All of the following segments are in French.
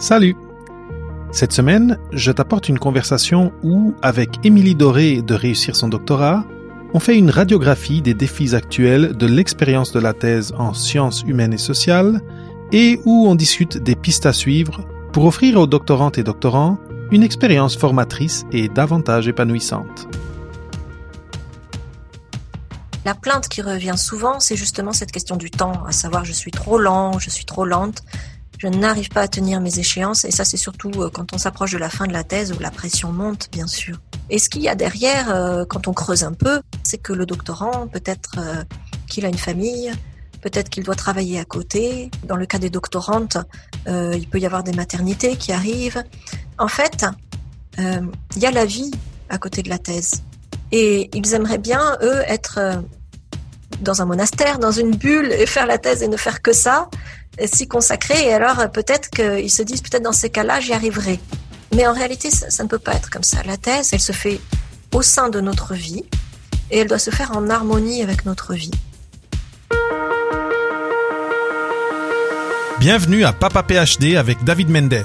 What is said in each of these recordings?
Salut Cette semaine, je t'apporte une conversation où, avec Émilie Doré de Réussir son doctorat, on fait une radiographie des défis actuels de l'expérience de la thèse en sciences humaines et sociales et où on discute des pistes à suivre pour offrir aux doctorantes et doctorants une expérience formatrice et davantage épanouissante. La plainte qui revient souvent, c'est justement cette question du temps, à savoir je suis trop lent, je suis trop lente, je n'arrive pas à tenir mes échéances, et ça c'est surtout euh, quand on s'approche de la fin de la thèse où la pression monte, bien sûr. Et ce qu'il y a derrière, euh, quand on creuse un peu, c'est que le doctorant, peut-être euh, qu'il a une famille, peut-être qu'il doit travailler à côté. Dans le cas des doctorantes, il peut y avoir des maternités qui arrivent. En fait, il y a la vie à côté de la thèse. Et ils aimeraient bien, eux, être dans un monastère, dans une bulle et faire la thèse et ne faire que ça, s'y consacrer. Et alors peut-être qu'ils se disent, peut-être dans ces cas-là, j'y arriverai. Mais en réalité, ça, ça, ne peut pas être comme ça. La thèse, elle se fait au sein de notre vie et elle doit se faire en harmonie avec notre vie. Bienvenue à Papa PhD avec David Mendes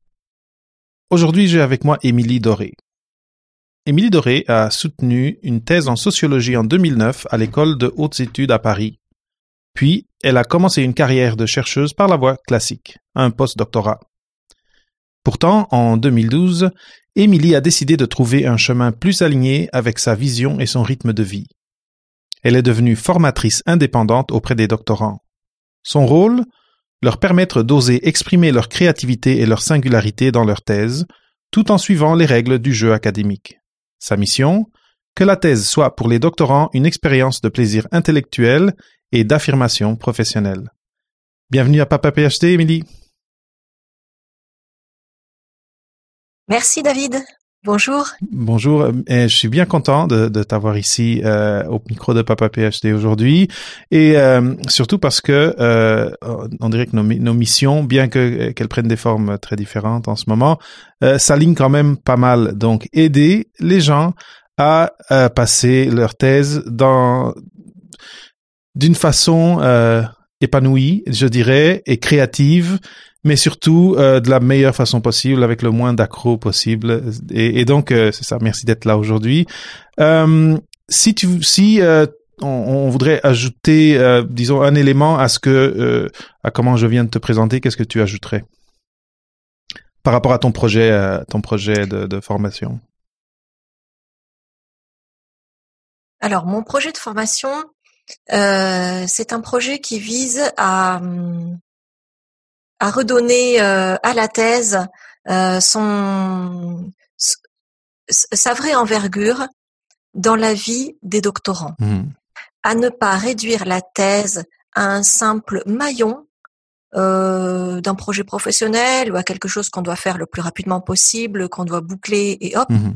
Aujourd'hui, j'ai avec moi Émilie Doré. Émilie Doré a soutenu une thèse en sociologie en 2009 à l'école de hautes études à Paris. Puis, elle a commencé une carrière de chercheuse par la voie classique, un post-doctorat. Pourtant, en 2012, Émilie a décidé de trouver un chemin plus aligné avec sa vision et son rythme de vie. Elle est devenue formatrice indépendante auprès des doctorants. Son rôle leur permettre d'oser exprimer leur créativité et leur singularité dans leur thèse, tout en suivant les règles du jeu académique. Sa mission? Que la thèse soit pour les doctorants une expérience de plaisir intellectuel et d'affirmation professionnelle. Bienvenue à Papa PhD, Émilie. Merci David. Bonjour. Bonjour, et je suis bien content de, de t'avoir ici euh, au micro de Papa PhD aujourd'hui, et euh, surtout parce que euh, on dirait que nos, nos missions, bien que qu'elles prennent des formes très différentes en ce moment, euh, s'alignent quand même pas mal. Donc, aider les gens à passer leur thèse dans d'une façon épanouie, je dirais, et créative, mais surtout euh, de la meilleure façon possible, avec le moins d'accro possible. Et, donc, euh, c'est ça. Merci d'être là aujourd'hui. Euh, si tu, si euh, on, on, voudrait ajouter, euh, disons, un élément à ce que, à comment je viens de te présenter, qu'est-ce que tu ajouterais par rapport à ton projet, ton projet de, de formation? Alors, mon projet de formation, c'est un projet qui vise à hum, à redonner euh, à la thèse euh, son sa vraie envergure dans la vie des doctorants, mmh. à ne pas réduire la thèse à un simple maillon euh, d'un projet professionnel ou à quelque chose qu'on doit faire le plus rapidement possible, qu'on doit boucler et hop, mmh.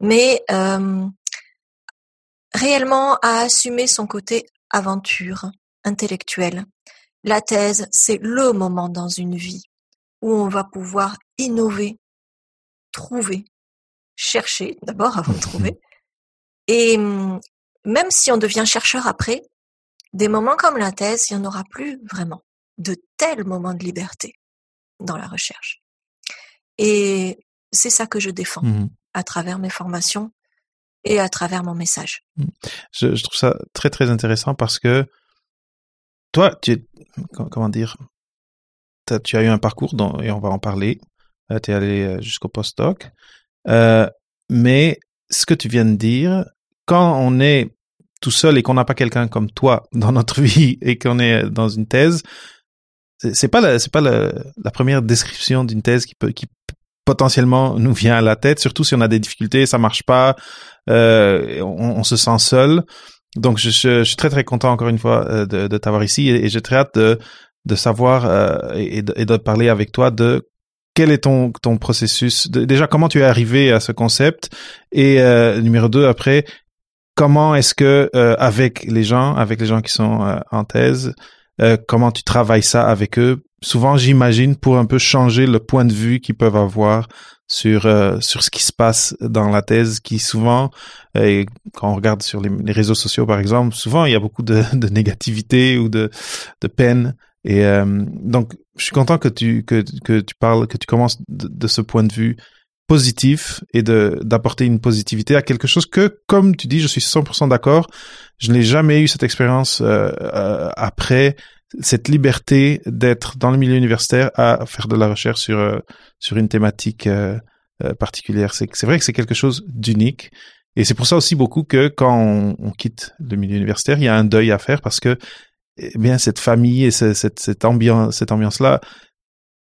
mais euh, réellement à assumer son côté aventure intellectuelle, la thèse, c'est le moment dans une vie où on va pouvoir innover, trouver, chercher d'abord avant de trouver. Et hum, même si on devient chercheur après, des moments comme la thèse, il n'y en aura plus vraiment de tels moments de liberté dans la recherche. Et c'est ça que je défends mmh à travers mes formations et à travers mon message. Mmh. Je, je, trouve ça très très intéressant parce que toi, tu, comment dire, tu as eu un parcours dont, et on va en parler. Euh, tu es allé euh, jusqu'au postdoc. Euh, mais ce que tu viens de dire, quand on est tout seul et qu'on n'a pas quelqu'un comme toi dans notre vie et qu'on est dans une thèse, c'est pas pas la, première description d'une thèse qui peut, qui potentiellement nous vient à la tête, surtout si on a des difficultés, ça marche pas, euh, on, se sent seul. Donc, je, je, je, suis très, très content, encore une fois, euh, de, de t'avoir ici et, j'ai très hâte de, de savoir euh, et, de, et, de, parler avec toi de quel est ton ton processus Déjà, comment tu es arrivé à ce concept Et euh, numéro deux, après, comment est-ce que euh, avec les gens, avec les gens qui sont euh, en thèse, comment tu travailles ça avec eux? Souvent, j'imagine pour un peu changer le point de vue qu'ils peuvent avoir sur sur ce qui se passe dans la thèse, qui souvent, quand on regarde sur les, réseaux sociaux par exemple, souvent il y a beaucoup de, de négativité ou de de peine et euh, donc, je suis content que tu que que tu parles, que tu commences de, ce point de vue positif et de d'apporter une positivité à quelque chose que, comme tu dis, je suis 100% d'accord. Je n'ai jamais eu cette expérience euh, euh, après cette liberté d'être dans le milieu universitaire à faire de la recherche sur euh, sur une thématique euh, particulière. C'est vrai que c'est quelque chose d'unique. Et c'est pour ça aussi beaucoup que quand on, quitte le milieu universitaire, il y a un deuil à faire parce que eh bien cette famille et cette, cette ambiance, cette ambiance-là,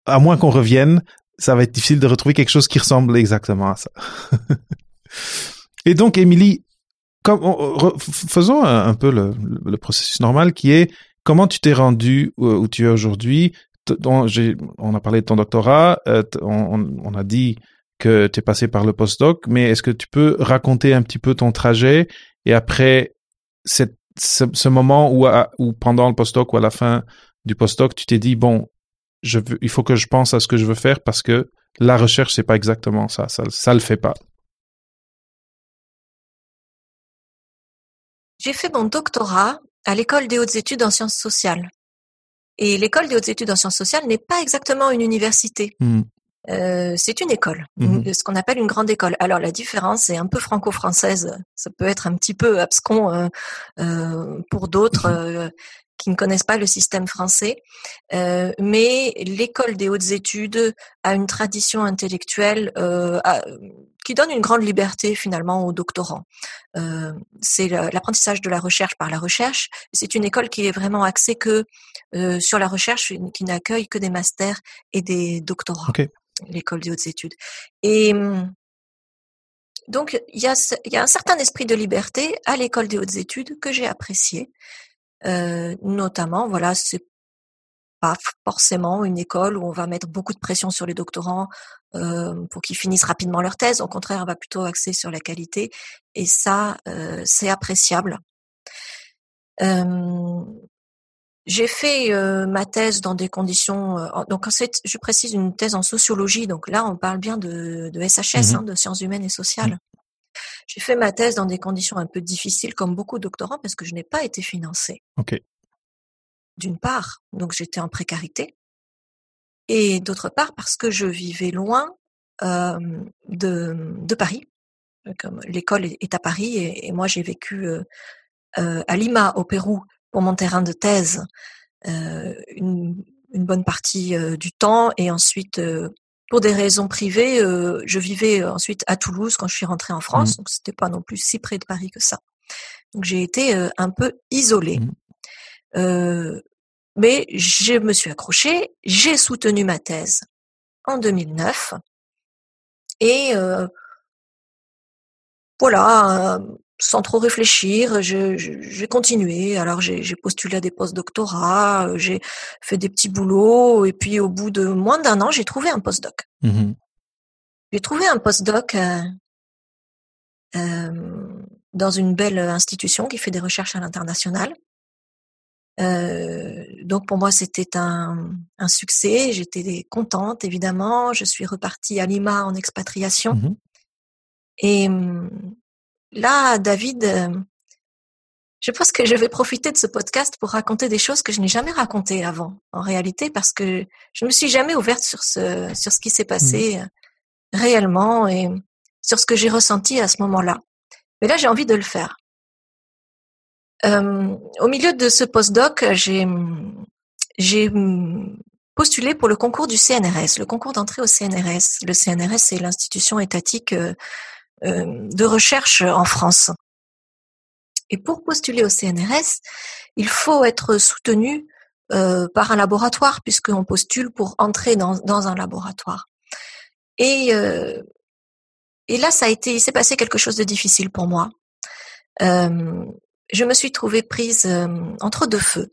à moins qu'on revienne, ça va être difficile de retrouver quelque chose qui ressemble exactement à ça. et donc, Émilie, faisons un, peu le, le, processus normal qui est comment tu t'es rendu où, tu es aujourd'hui? On a parlé de ton doctorat, euh, on, a dit que tu es passé par le postdoc, mais est-ce que tu peux raconter un petit peu ton trajet et après ce, moment où, pendant le postdoc ou à la fin du postdoc, tu t'es dit bon, il faut que je pense à ce que je veux faire parce que la recherche c'est pas exactement ça, ça, ça le fait pas. J'ai fait mon doctorat à l'école des hautes études en sciences sociales. Et l'école des hautes études en sciences sociales n'est pas exactement une université. Mmh. Euh, c'est une école, mmh ce qu'on appelle une grande école. Alors la différence est un peu franco-française, ça peut être un petit peu abscon euh, euh, pour d'autres mmh qui ne connaissent pas le système français, mais l'école des hautes études a une tradition intellectuelle qui donne une grande liberté finalement aux doctorants. c'est l'apprentissage de la recherche par la recherche. C'est une école qui est vraiment axée que sur la recherche, qui n'accueille que des masters et des doctorats l'école des hautes études. Et donc, il y, a, il y a un certain esprit de liberté à l'école des hautes études que j'ai apprécié. Euh, notamment, voilà, c'est pas forcément une école où on va mettre beaucoup de pression sur les doctorants euh, pour qu'ils finissent rapidement leur thèse. Au contraire, on va plutôt axer sur la qualité. Et ça, euh, c'est appréciable. Euh, j'ai fait euh, ma thèse dans des conditions. Euh, donc, en fait, je précise une thèse en sociologie. Donc là, on parle bien de, de SHS, mmh hein, de sciences humaines et sociales. J'ai fait ma thèse dans des conditions un peu difficiles, comme beaucoup de doctorants, parce que je n'ai pas été financée. D'une part, donc j'étais en précarité, et d'autre part parce que je vivais loin euh, de, de Paris. Comme l'école est à Paris, et, et moi j'ai vécu euh, euh, à Lima, au Pérou, pour mon terrain de thèse euh, une, une, bonne partie euh, du temps et ensuite euh, pour des raisons privées, je vivais ensuite à Toulouse quand je suis rentrée en France, mmh. donc c'était pas non plus si près de Paris que ça. Donc j'ai été un peu isolée. Mmh. mais je me suis accrochée, j'ai soutenu ma thèse en 2009 et voilà, sans trop réfléchir, j'ai continué. Alors j'ai postulé à des postes doctorats, euh, j'ai fait des petits boulots, et puis au bout de moins d'un an, j'ai trouvé un postdoc. Mmh j'ai trouvé un postdoc euh, euh, dans une belle institution qui fait des recherches à l'international. Euh, donc pour moi c'était un, un succès, j'étais contente évidemment. Je suis repartie à Lima en expatriation. Mmh et là, David, euh, je pense que je vais profiter de ce podcast pour raconter des choses que je n'ai jamais racontées avant, en réalité, parce que je ne me suis jamais ouverte sur ce, sur ce qui s'est passé mmh. euh, réellement et sur ce que j'ai ressenti à ce moment-là. Mais là, j'ai envie de le faire. Euh, au milieu de ce postdoc, j'ai, j'ai postulé pour le concours du CNRS, le concours d'entrée au CNRS. Le CNRS, c'est l'institution étatique de recherche en France. Et pour postuler au CNRS, il faut être soutenu euh, par un laboratoire, puisqu'on postule pour entrer dans, un laboratoire. Et, euh, et là, ça a été, il s'est passé quelque chose de difficile pour moi. Euh, je me suis trouvée prise euh, entre deux feux.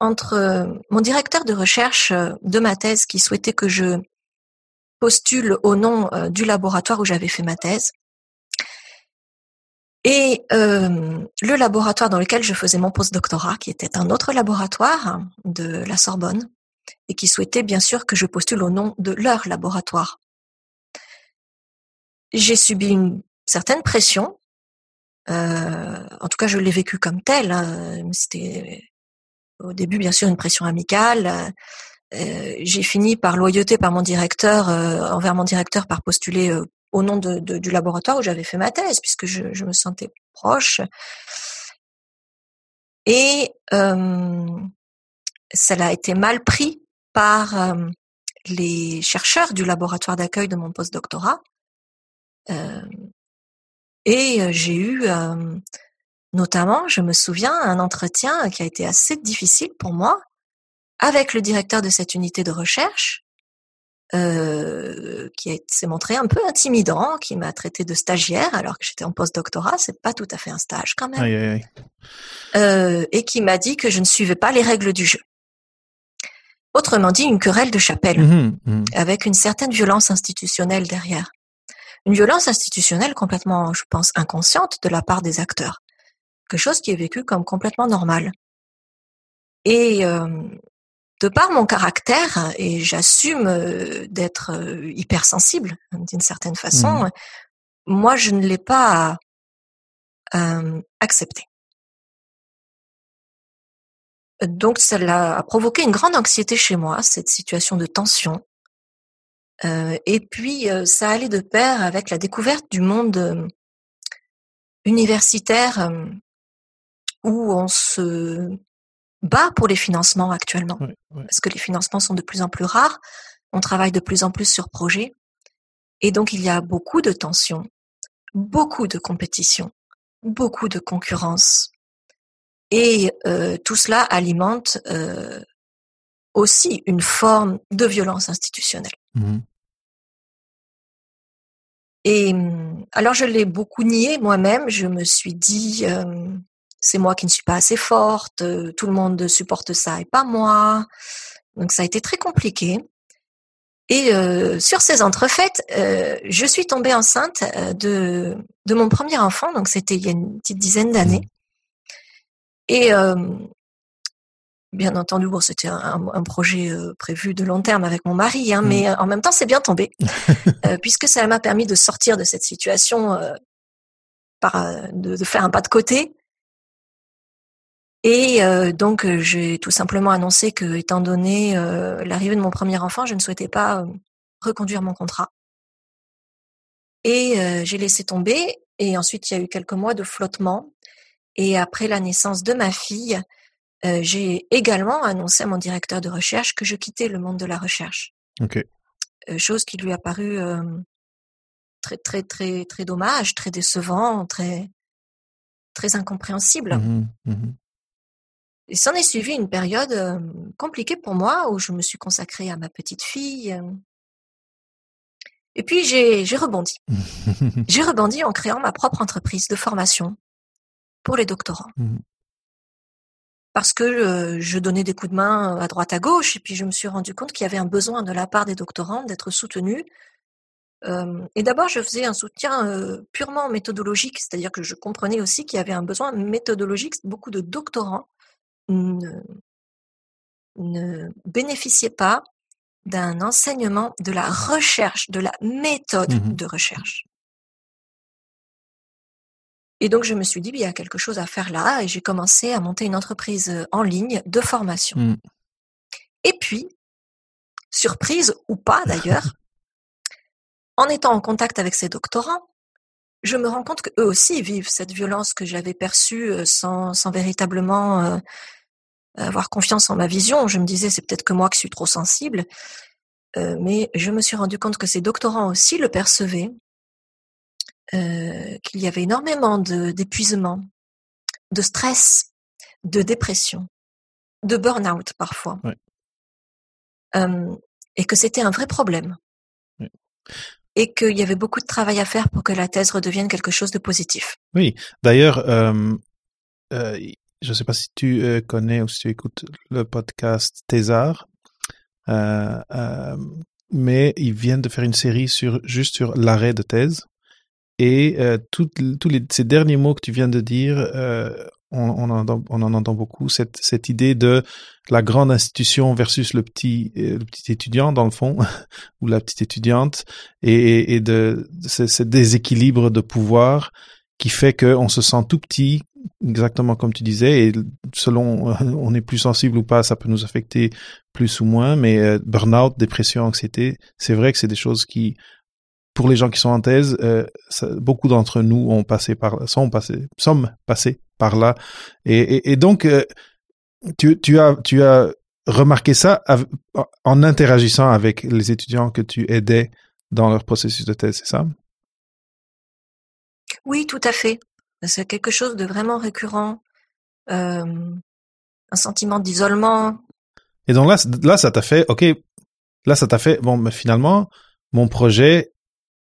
entre mon directeur de recherche de ma thèse qui souhaitait que je postule au nom du laboratoire où j'avais fait ma thèse et le laboratoire dans lequel je faisais mon postdoctorat, qui était un autre laboratoire de la Sorbonne, et qui souhaitait bien sûr que je postule au nom de leur laboratoire. J'ai subi une certaine pression. en tout cas, je l'ai vécu comme telle. Hein. C'était au début, bien sûr, une pression amicale. J'ai fini par loyauté par mon directeur, envers mon directeur, par postuler au nom de, du laboratoire où j'avais fait ma thèse, puisque je, je me sentais proche. Et euh, ça a été mal pris par euh, les chercheurs du laboratoire d'accueil de mon postdoctorat. Euh, et j'ai eu notamment, je me souviens, un entretien qui a été assez difficile pour moi avec le directeur de cette unité de recherche euh, qui s'est montré un peu intimidant, qui m'a traité de stagiaire alors que j'étais en post-doctorat, c'est pas tout à fait un stage quand même, aïe, aïe. Euh, et qui m'a dit que je ne suivais pas les règles du jeu. Autrement dit, une querelle de chapelle, mmh mmh. avec une certaine violence institutionnelle derrière. Une violence institutionnelle complètement, je pense, inconsciente de la part des acteurs. Quelque chose qui est vécu comme complètement normal. Et euh, de par mon caractère, et j'assume euh, d'être euh, hypersensible d'une certaine façon, Mmh. moi je ne l'ai pas euh, accepté. Donc cela a provoqué une grande anxiété chez moi, cette situation de tension. Euh, et puis ça allait de pair avec la découverte du monde universitaire où on se bat pour les financements actuellement, Ouais, ouais. parce que les financements sont de plus en plus rares, on travaille de plus en plus sur projets, et donc il y a beaucoup de tensions, beaucoup de compétition, beaucoup de concurrence, et euh, tout cela alimente euh, aussi une forme de violence institutionnelle. Mmh. Et alors je l'ai beaucoup nié moi-même. Je me suis dit euh, c'est moi qui ne suis pas assez forte, euh, tout le monde supporte ça et pas moi. Donc ça a été très compliqué. Et euh, sur ces entrefaites, euh, je suis tombée enceinte de de mon premier enfant. Donc c'était il y a une petite dizaine d'années. Et euh, bien entendu, bon, c'était un, un projet euh, prévu de long terme avec mon mari, hein, Mm. mais en même temps, c'est bien tombé, euh, puisque ça m'a permis de sortir de cette situation, par, de, de faire un pas de côté. Et euh, donc, euh, j'ai tout simplement annoncé que, étant donné euh, l'arrivée de mon premier enfant, je ne souhaitais pas euh, reconduire mon contrat. Et j'ai laissé tomber. Et ensuite, il y a eu quelques mois de flottement. Et après la naissance de ma fille, j'ai également annoncé à mon directeur de recherche que je quittais le monde de la recherche. Ok. Euh, chose qui lui a paru très très très très dommage, très décevant, très très incompréhensible. Mhm, mhm. Et s'en est suivi une période euh, compliquée pour moi où je me suis consacrée à ma petite fille. euh. Et puis j'ai j'ai rebondi. J'ai rebondi en créant ma propre entreprise de formation pour les doctorants. Mhm. Parce que euh, je donnais des coups de main à droite à gauche et puis je me suis rendu compte qu'il y avait un besoin de la part des doctorants d'être soutenus. Et d'abord, je faisais un soutien purement méthodologique, c'est-à-dire que je comprenais aussi qu'il y avait un besoin méthodologique. Beaucoup de doctorants ne, ne bénéficiaient pas d'un enseignement de la recherche, de la méthode Mhm. de recherche. Et donc, je me suis dit, il y a quelque chose à faire là, et j'ai commencé à monter une entreprise euh, en ligne de formation. Mm. Et puis, surprise ou pas d'ailleurs, en étant en contact avec ces doctorants, je me rends compte qu'eux aussi vivent cette violence que j'avais perçue euh, sans, sans véritablement euh, avoir confiance en ma vision. Je me disais, c'est peut-être que moi qui suis trop sensible. Euh, mais je me suis rendu compte que ces doctorants aussi le percevaient, euh, qu'il y avait énormément de- d'épuisement, de stress, de dépression, de burn-out parfois. Ouais. Euh, et que c'était un vrai problème. Ouais. Et qu'il y avait beaucoup de travail à faire pour que la thèse redevienne quelque chose de positif. Oui, d'ailleurs, euh, euh, je ne sais pas si tu euh, connais ou si tu écoutes le podcast Thésard, euh, euh, mais ils viennent de faire une série sur juste sur l'arrêt de thèse. Et euh, tous les, ces derniers mots que tu viens de dire, euh, on, on, en on en entend beaucoup, cette, cette idée de la grande institution versus le petit, le petit étudiant, dans le fond, ou la petite étudiante, et, et de, de ce déséquilibre de pouvoir qui fait qu'on se sent tout petit, exactement comme tu disais, et selon on est plus sensible ou pas, ça peut nous affecter plus ou moins, mais euh, burn-out, dépression, anxiété, c'est vrai que c'est des choses qui, pour les gens qui sont en thèse, euh, beaucoup d'entre nous ont passé par, sont passés, sommes passés par là, et donc euh, tu, tu as, tu as remarqué ça en interagissant avec les étudiants que tu aidais dans leur processus de thèse, c'est ça? Oui, tout à fait. C'est quelque chose de vraiment récurrent. Euh, un sentiment d'isolement. Et donc là, là, ça t'a fait, ok, là, ça t'a fait, bon, mais finalement, mon projet,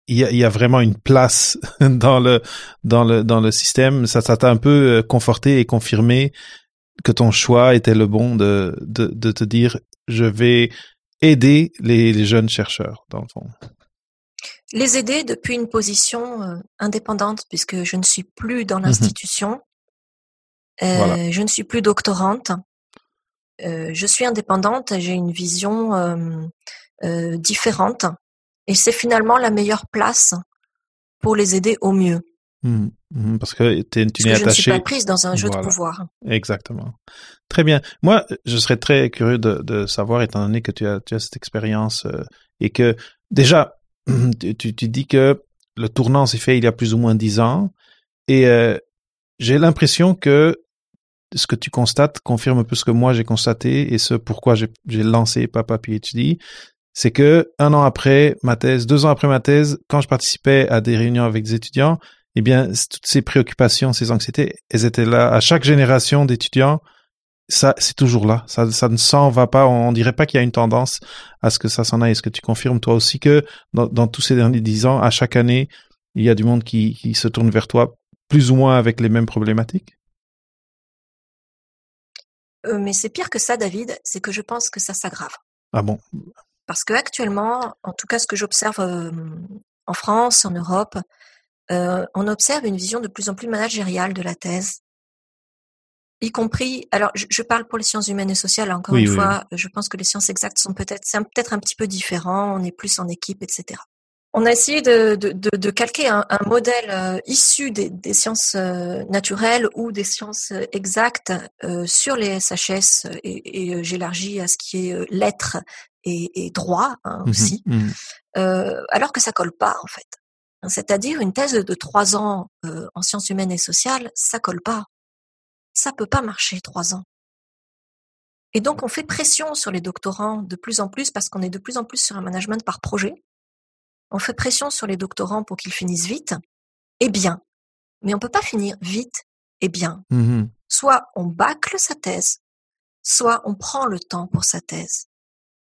il y a, vraiment une place dans le, dans le, dans le système. Ça, t'a un peu conforté et confirmé que ton choix était le bon de, de, de te dire, je vais aider les jeunes chercheurs, dans le fond les aider depuis une position euh, indépendante puisque je ne suis plus dans l'institution, mmh euh, voilà. je ne suis plus doctorante, euh, je suis indépendante, j'ai une vision euh, différente et c'est finalement la meilleure place pour les aider au mieux. Mmh, mmh, parce que tu n'es attaché. Je ne suis pas prise dans un jeu voilà. de pouvoir. Exactement. Très bien. Moi, je serais très curieux de, de savoir, étant donné que tu as, tu as cette expérience euh, et que déjà, tu, tu, dis que le tournant s'est fait il y a plus ou moins dix ans et euh, j'ai l'impression que ce que tu constates confirme un peu ce que moi j'ai constaté et ce pourquoi j'ai lancé Papa PhD, c'est que un an après ma thèse, deux ans après ma thèse, quand je participais à des réunions avec des étudiants, eh bien toutes ces préoccupations, ces anxiétés, elles étaient là à chaque génération d'étudiants ça, c'est toujours là. Ça, ça ne s'en va pas. On, dirait pas qu'il y a une tendance à ce que ça s'en aille. Est-ce que tu confirmes toi aussi que dans, dans, tous ces derniers dix ans, à chaque année, il y a du monde qui, qui se tourne vers toi, plus ou moins avec les mêmes problématiques? Euh, Mais c'est pire que ça, David. C'est que je pense que ça s'aggrave. Ah bon? Parce que actuellement, en tout cas, ce que j'observe euh, en France, en Europe, euh, on observe une vision de plus en plus managériale de la thèse y compris, alors je, je, parle pour les sciences humaines et sociales, encore oui, une oui, fois, oui. je pense que les sciences exactes sont peut-être, c'est peut-être un petit peu différent, on est plus en équipe, etc. On a essayé de, de, de, de calquer un, un modèle euh, issu des, des sciences euh, naturelles ou des sciences euh, exactes euh, sur les SHS et, et j'élargis à ce qui est lettres et, et droit hein, mmh aussi, mmh alors que ça colle pas en fait. C'est-à-dire une thèse de trois ans en sciences humaines et sociales, ça colle pas ça peut pas marcher trois ans. Et donc, on fait pression sur les doctorants de plus en plus parce qu'on est de plus en plus sur un management par projet. On fait pression sur les doctorants pour qu'ils finissent vite et bien. Mais on peut pas finir vite et bien. Mmh. Soit on bâcle sa thèse, soit on prend le temps pour sa thèse.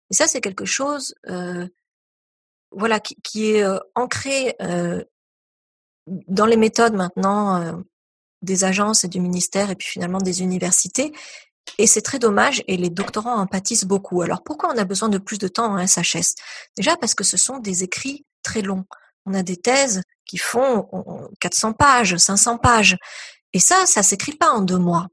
Et ça, c'est quelque chose, euh, voilà, qui, qui est euh, ancré euh, dans les méthodes maintenant des agences et du ministère et puis finalement des universités. Et c'est très dommage et les doctorants en pâtissent beaucoup. Alors pourquoi on a besoin de plus de temps en SHS Déjà parce que ce sont des écrits très longs. On a des thèses qui font 400 pages, 500 pages. Et ça, ça s'écrit pas en deux mois.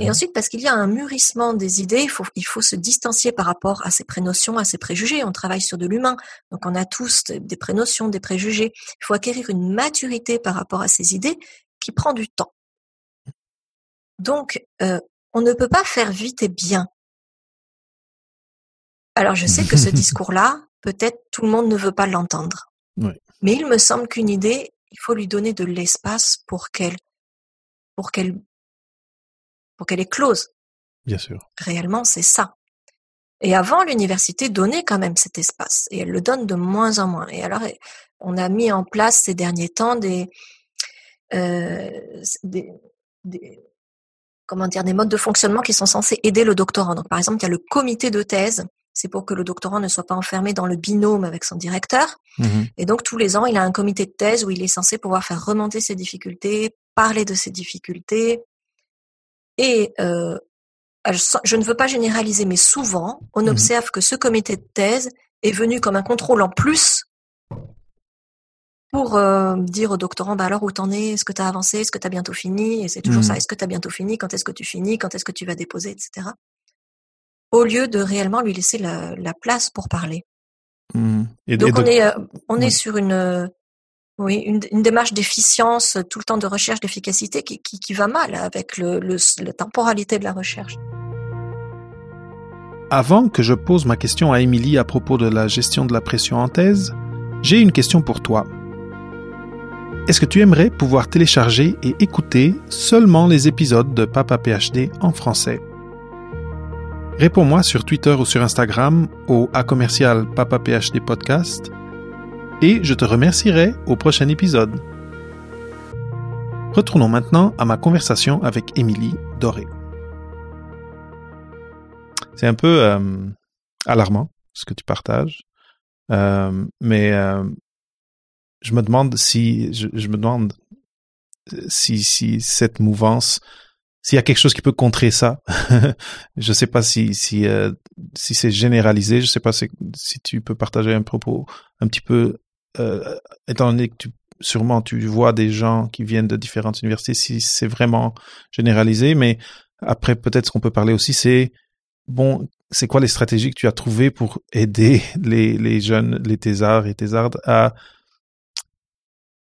Et ensuite, parce qu'il y a un mûrissement des idées, il faut, il faut se distancier par rapport à ces prénotions, à ces préjugés. On travaille sur de l'humain, donc on a tous des prénotions, des préjugés. Il faut acquérir une maturité par rapport à ces idées qui prend du temps. Donc, euh, on ne peut pas faire vite et bien. Alors, je sais que ce discours-là, peut-être tout le monde ne veut pas l'entendre. Mais il me semble qu'une idée, il faut lui donner de l'espace pour qu'elle, pour qu'elle, pour qu'elle éclose. Bien sûr. Réellement, c'est ça. Et avant, l'université donnait quand même cet espace, et elle le donne de moins en moins. Et alors, on a mis en place ces derniers temps des, des, des, comment dire, des modes de fonctionnement qui sont censés aider le doctorant. Donc, par exemple, il y a le comité de thèse. C'est pour que le doctorant ne soit pas enfermé dans le binôme avec son directeur. Mmh. Et donc, tous les ans, il a un comité de thèse où il est censé pouvoir faire remonter ses difficultés, parler de ses difficultés, Et euh, je ne veux pas généraliser, mais souvent, on Mhm. observe que ce comité de thèse est venu comme un contrôle en plus pour euh, dire au doctorant, bah alors où t'en es, est-ce que tu as avancé, est-ce que tu as bientôt fini, et c'est toujours Mhm. ça, est-ce que tu as bientôt fini, quand est-ce que tu finis, quand est-ce que tu vas déposer, etc. Au lieu de réellement lui laisser la, la place pour parler. Et, et Donc de- on est, euh, on est sur une, euh, oui, une, une démarche d'efficience, tout le temps de recherche d'efficacité qui, qui, qui va mal avec le, le, la temporalité de la recherche. Avant que je pose ma question à Émilie à propos de la gestion de la pression en thèse, j'ai une question pour toi. Est-ce que tu aimerais pouvoir télécharger et écouter seulement les épisodes de Papa PhD en français? Réponds-moi sur Twitter ou sur Instagram au A commercial Papa PhD podcast et je te remercierai au prochain épisode. Retournons maintenant à ma conversation avec Émilie Doré. C'est un peu euh, alarmant ce que tu partages, Euh, mais euh, je me demande si je, je me demande si si cette mouvance, s'il y a quelque chose qui peut contrer ça. je sais pas si si euh, si c'est généralisé. Je sais pas si, si tu peux partager un propos un petit peu, euh, étant donné que tu sûrement tu vois des gens qui viennent de différentes universités, si c'est vraiment généralisé. Mais après, peut-être ce qu'on peut parler aussi, c'est bon, c'est quoi les stratégies que tu as trouvées pour aider les, les jeunes, les thésards et thésardes à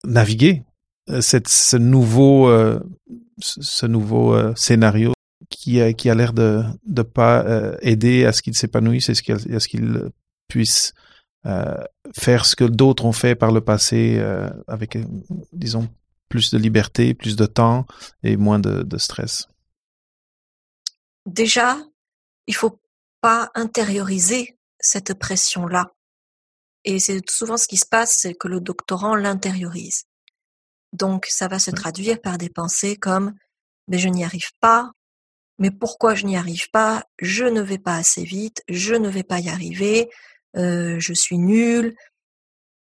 naviguer euh, cette, ce nouveau, euh, ce nouveau euh, scénario qui a, qui a l'air de de pas aider à ce qu'ils s'épanouissent et qu'il- à ce qu'ils puissent euh, faire ce que d'autres ont fait par le passé avec, disons, plus de liberté, plus de temps et moins de, de stress. Déjà, il faut pas intérioriser cette pression-là. Et c'est souvent ce qui se passe, c'est que le doctorant l'intériorise. Donc, ça va se traduire par des pensées comme mais je n'y arrive pas, mais pourquoi je n'y arrive pas? Je ne vais pas assez vite, je ne vais pas y arriver, euh, je suis nul.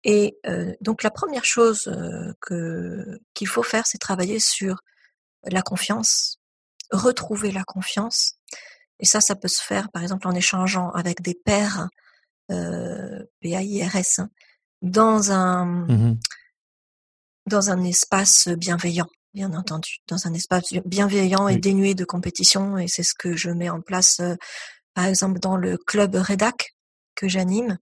Et euh, donc, la première chose euh, que qu'il faut faire, c'est travailler sur la confiance, retrouver la confiance. Et ça, ça peut se faire, par exemple, en échangeant avec des pairs, PAIRS, hein, dans un, Mhm. dans un espace bienveillant, bien entendu, dans un espace bienveillant et dénué de compétition. Et c'est ce que je mets en place, euh, par exemple, dans le club REDAC que j'anime,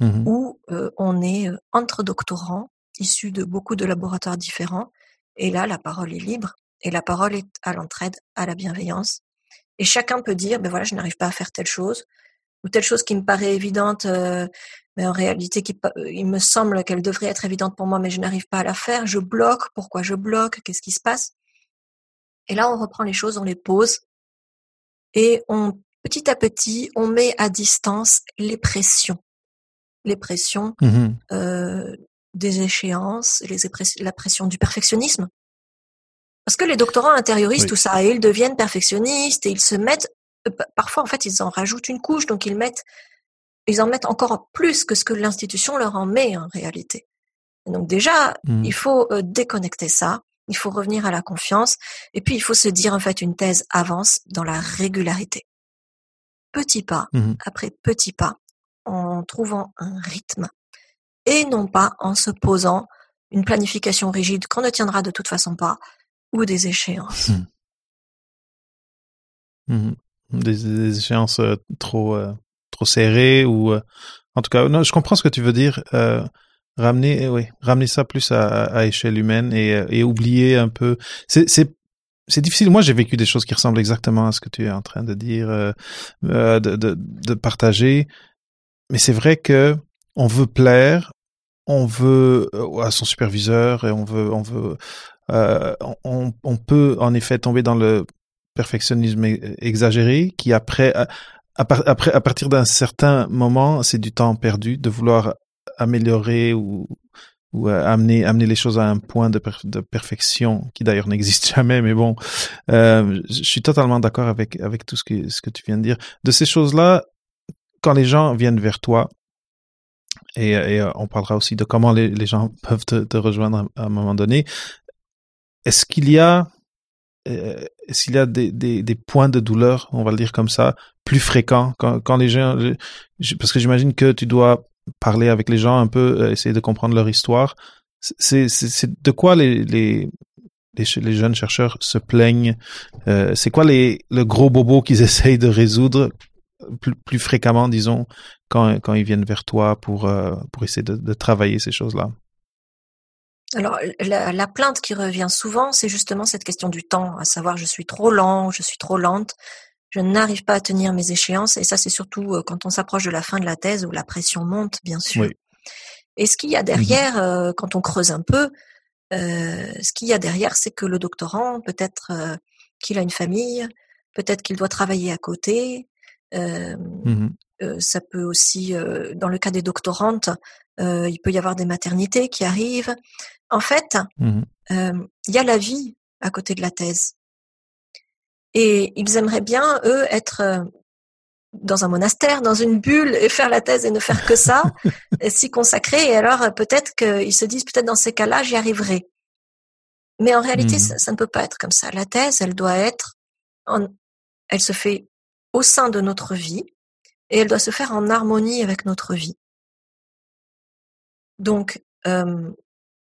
Mhm. où euh, on est euh, entre doctorants, issus de beaucoup de laboratoires différents. Et là, la parole est libre et la parole est à l'entraide, à la bienveillance. Et chacun peut dire, ben voilà, je n'arrive pas à faire telle chose, ou telle chose qui me paraît évidente, euh, mais en réalité, qui, euh, il me semble qu'elle devrait être évidente pour moi, mais je n'arrive pas à la faire. Je bloque. Pourquoi je bloque? Qu'est-ce qui se passe? Et là, on reprend les choses, on les pose, et on, petit à petit, on met à distance les pressions, les pressions Mhm. euh, des échéances, les la pression du perfectionnisme. Parce que les doctorants intériorisent Oui. tout ça et ils deviennent perfectionnistes et ils se mettent, parfois en fait ils en rajoutent une couche, donc ils mettent, ils en mettent encore plus que ce que l'institution leur en met en réalité. Et donc déjà, Mhm. il faut euh, déconnecter ça, il faut revenir à la confiance et puis il faut se dire en fait une thèse avance dans la régularité. Petit pas Mhm. après petit pas, en trouvant un rythme et non pas en se posant une planification rigide qu'on ne tiendra de toute façon pas ou des échéances. Mhm. Des, des échéances euh, trop euh, trop serrées ou euh, en tout cas non je comprends ce que tu veux dire euh, ramener oui ramener ça plus à, à échelle humaine et, et oublier un peu. C'est c'est c'est difficile. Moi j'ai vécu des choses qui ressemblent exactement à ce que tu es en train de dire euh, de, de de partager. Mais c'est vrai que on veut plaire on veut à son superviseur et on veut on veut euh, on, on peut en effet tomber dans le perfectionnisme exagéré qui après à, à partir d'un certain moment c'est du temps perdu de vouloir améliorer ou ou euh, amener amener les choses à un point de, de perfection qui d'ailleurs n'existe jamais mais bon euh, je suis totalement d'accord avec avec tout ce que ce que tu viens de dire. De ces choses là quand les gens viennent vers toi et, euh, on parlera aussi de comment les, gens peuvent te rejoindre à un moment donné est-ce qu'il y a euh, s'il y a des, des, des, points de douleur, on va le dire comme ça, plus fréquents quand, quand les gens, parce que j'imagine que tu dois parler avec les gens un peu, euh, essayer de comprendre leur histoire. C'est, de quoi les, les, les, les, jeunes chercheurs se plaignent euh, C'est quoi les, le gros bobo qu'ils essayent de résoudre plus, plus fréquemment, disons, quand, quand ils viennent vers toi pour, euh, pour essayer de, de travailler ces choses-là? Alors, la, la, plainte qui revient souvent, c'est justement cette question du temps, à savoir je suis trop lent, je suis trop lente, je n'arrive pas à tenir mes échéances, et ça c'est surtout euh, quand on s'approche de la fin de la thèse où la pression monte, bien sûr. Et ce qu'il y a derrière, mmh euh, quand on creuse un peu, euh, ce qu'il y a derrière, c'est que le doctorant, peut-être euh, qu'il a une famille, peut-être qu'il doit travailler à côté. Mmh ça peut aussi, dans le cas des doctorantes, il peut y avoir des maternités qui arrivent. En fait, mmh il y a la vie à côté de la thèse. Et ils aimeraient bien, eux, être dans un monastère, dans une bulle, et faire la thèse et ne faire que ça, et s'y consacrer. Et alors, peut-être qu'ils se disent, peut-être dans ces cas-là, j'y arriverai. Mais en réalité, mmh. ça, ne peut pas être comme ça. La thèse, elle doit être, en, elle se fait au sein de notre vie, et elle doit se faire en harmonie avec notre vie. Donc, euh,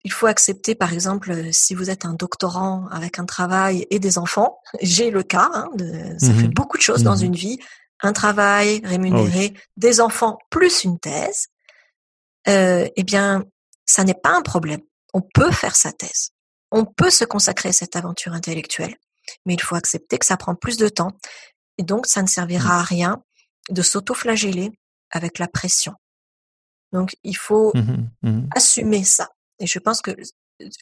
il faut accepter, par exemple, si vous êtes un doctorant avec un travail et des enfants, j'ai le cas, hein, de, ça fait mmh beaucoup de choses dans mmh une vie, un travail rémunéré, oh des enfants plus une thèse, euh, eh bien, ça n'est pas un problème. On peut faire sa thèse. On peut se consacrer à cette aventure intellectuelle, mais il faut accepter que ça prend plus de temps. Et donc, ça ne servira mmh. à rien de s'auto-flageller avec la pression. Donc, il faut assumer ça. Et je pense que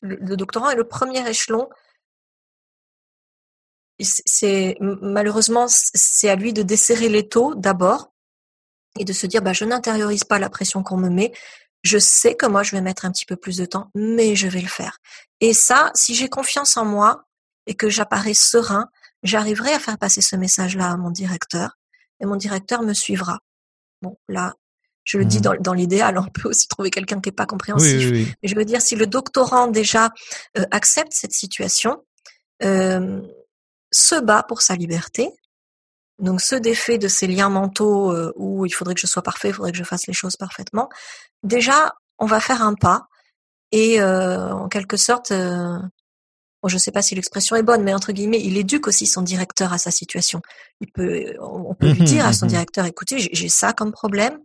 le, doctorant est le premier échelon. C'est malheureusement c'est à lui de desserrer les taux d'abord et de se dire bah je n'intériorise pas la pression qu'on me met. Je sais que moi je vais mettre un petit peu plus de temps, mais je vais le faire. Et ça, si j'ai confiance en moi et que j'apparais serein, j'arriverai à faire passer ce message-là à mon directeur et mon directeur me suivra. Bon, là, je le dis mmh. dans, l'idéal, on peut aussi trouver quelqu'un qui n'est pas compréhensif. Mais je veux dire, si le doctorant déjà euh, accepte cette situation, euh, se bat pour sa liberté, donc se défait de ces liens mentaux euh, où il faudrait que je sois parfait, il faudrait que je fasse les choses parfaitement, déjà, on va faire un pas et en quelque sorte, bon, je ne sais pas si l'expression est bonne, mais entre guillemets, il éduque aussi son directeur à sa situation. Il peut, on peut lui mmh dire à son mmh directeur, écoutez, j'ai ça comme problème,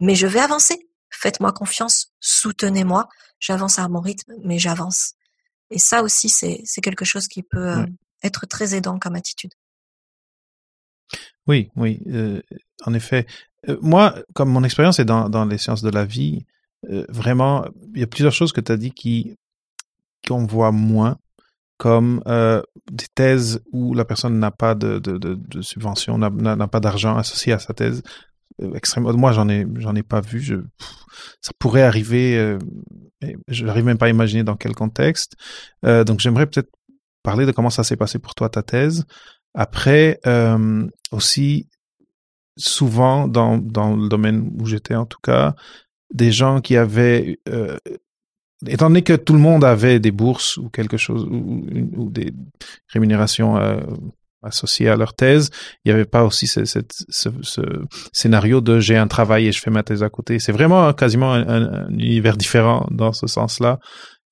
mais je vais avancer. Faites-moi confiance, soutenez-moi. J'avance à mon rythme, mais j'avance. Et ça aussi, c'est quelque chose qui peut euh, être très aidant comme attitude. Oui, oui, euh, en effet. Euh, moi, comme mon expérience est dans, dans les sciences de la vie, vraiment, il y a plusieurs choses que tu as dit qui qu'on voit moins, comme des thèses où la personne n'a pas de, de, de, de subvention, n'a pas d'argent associé à sa thèse, extrêmement. Moi, j'en ai, j'en ai pas vu. Je, ça pourrait arriver. Euh, je n'arrive même pas à imaginer dans quel contexte. Euh, donc, j'aimerais peut-être parler de comment ça s'est passé pour toi ta thèse. Après, euh, aussi, souvent dans dans le domaine où j'étais en tout cas, des gens qui avaient étant donné que tout le monde avait des bourses ou quelque chose ou, des rémunérations associés à leur thèse, il n'y avait pas aussi ce, ce, ce, scénario de j'ai un travail et je fais ma thèse à côté. C'est vraiment quasiment un, univers différent dans ce sens-là.